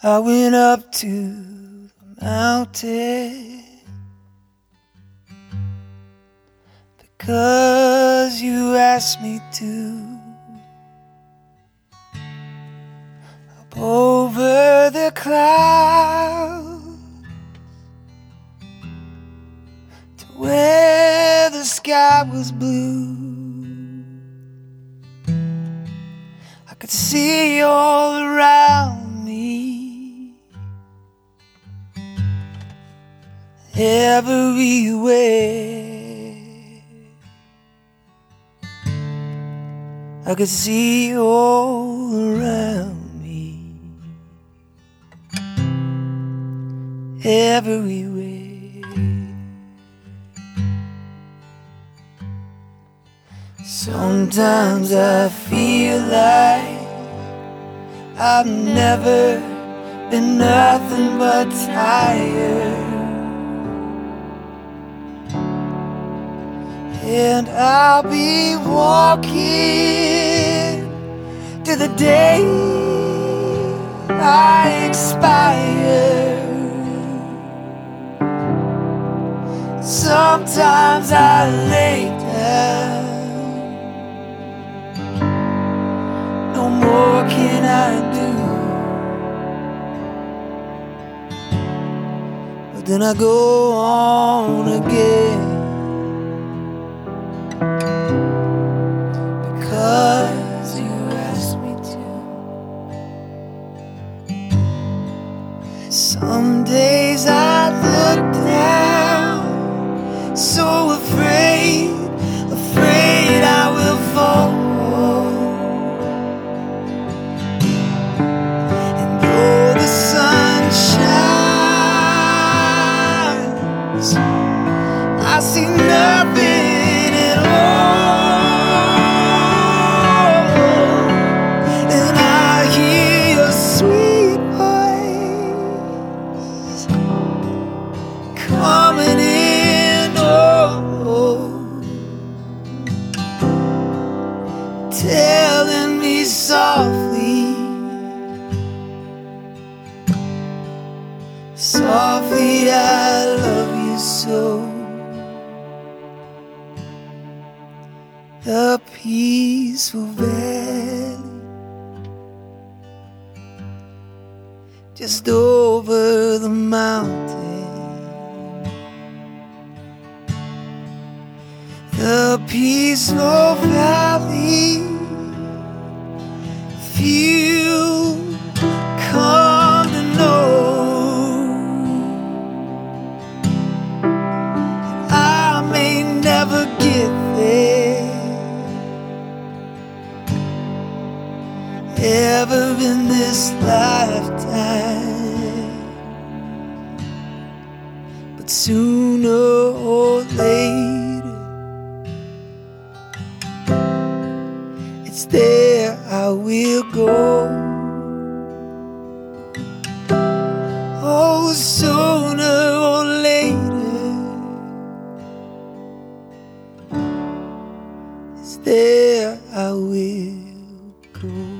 I went up to the mountain because you asked me to. Up over the clouds to where the sky was blue. I could see all everywhere. I could see all around me everywhere. Sometimes I feel like I've never been nothing but tired. And I'll be walking to the day I expire. Sometimes I lay down. No more can I do. But then I go on again. Days I look down, so afraid, telling me softly, softly, I love you so. The peaceful valley just over the mountain. The peaceful valley, few come to know. I may never get there. Ever in this lifetime, but sooner or will go. Oh, sooner or later. It's there I will go.